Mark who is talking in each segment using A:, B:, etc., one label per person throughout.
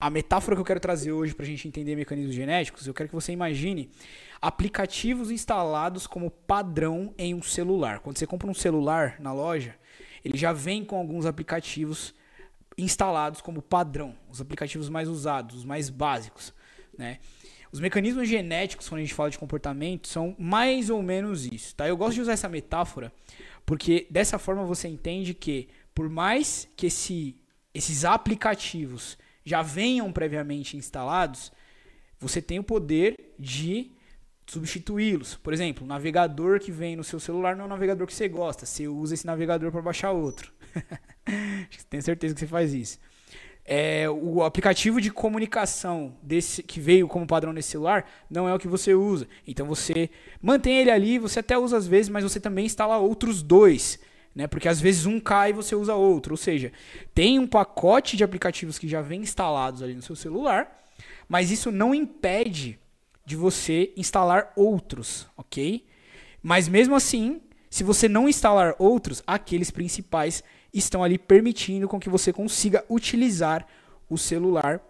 A: A metáfora que eu quero trazer hoje para a gente entender mecanismos genéticos, eu quero que você imagine aplicativos instalados como padrão em um celular. Quando você compra um celular na loja, ele já vem com alguns aplicativos instalados como padrão, os aplicativos mais usados, os mais básicos, né? Os mecanismos genéticos, quando a gente fala de comportamento, são mais ou menos isso, tá? Eu gosto de usar essa metáfora porque dessa forma você entende que por mais que esse, esses aplicativos já venham previamente instalados, você tem o poder de substituí-los. Por exemplo, o navegador que vem no seu celular não é o navegador que você gosta. Você usa esse navegador para baixar outro. Tenho certeza que você faz isso. É, o aplicativo de comunicação desse que veio como padrão nesse celular não é o que você usa. Então você mantém ele ali, você até usa às vezes, mas você também instala outros dois né? Porque às vezes um cai e você usa outro. Ou seja, tem um pacote de aplicativos que já vem instalados ali no seu celular, mas isso não impede de você instalar outros, ok? Mas mesmo assim, se você não instalar outros, aqueles principais estão ali permitindo com que você consiga utilizar o celular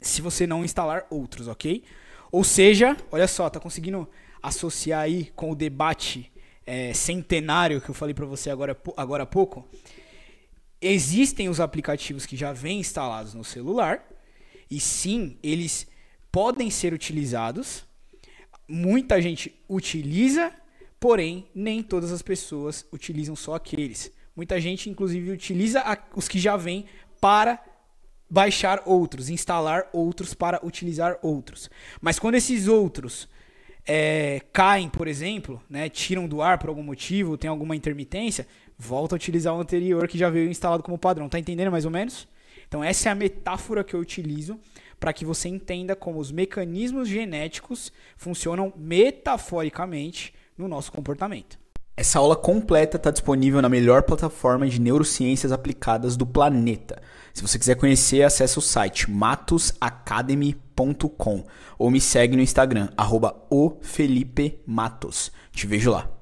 A: se você não instalar outros, ok? Ou seja, olha só, tá conseguindo associar aí com o debate é, centenário que eu falei para você agora, agora há pouco, existem os aplicativos que já vêm instalados no celular e sim, eles podem ser utilizados. Muita gente utiliza, porém nem todas as pessoas utilizam só aqueles. Muita gente, inclusive, utiliza os que já vêm para baixar outros, instalar outros para utilizar outros. Mas quando esses outros é, caem, por exemplo, né, tiram do ar por algum motivo, tem alguma intermitência, volta a utilizar o anterior que já veio instalado como padrão. Tá entendendo mais ou menos? Então essa é a metáfora que eu utilizo para que você entenda como os mecanismos genéticos funcionam metaforicamente no nosso comportamento.
B: Essa aula completa está disponível na melhor plataforma de neurociências aplicadas do planeta. Se você quiser conhecer, acesse o site matosacademy.com ou me segue no Instagram, arroba Te vejo lá.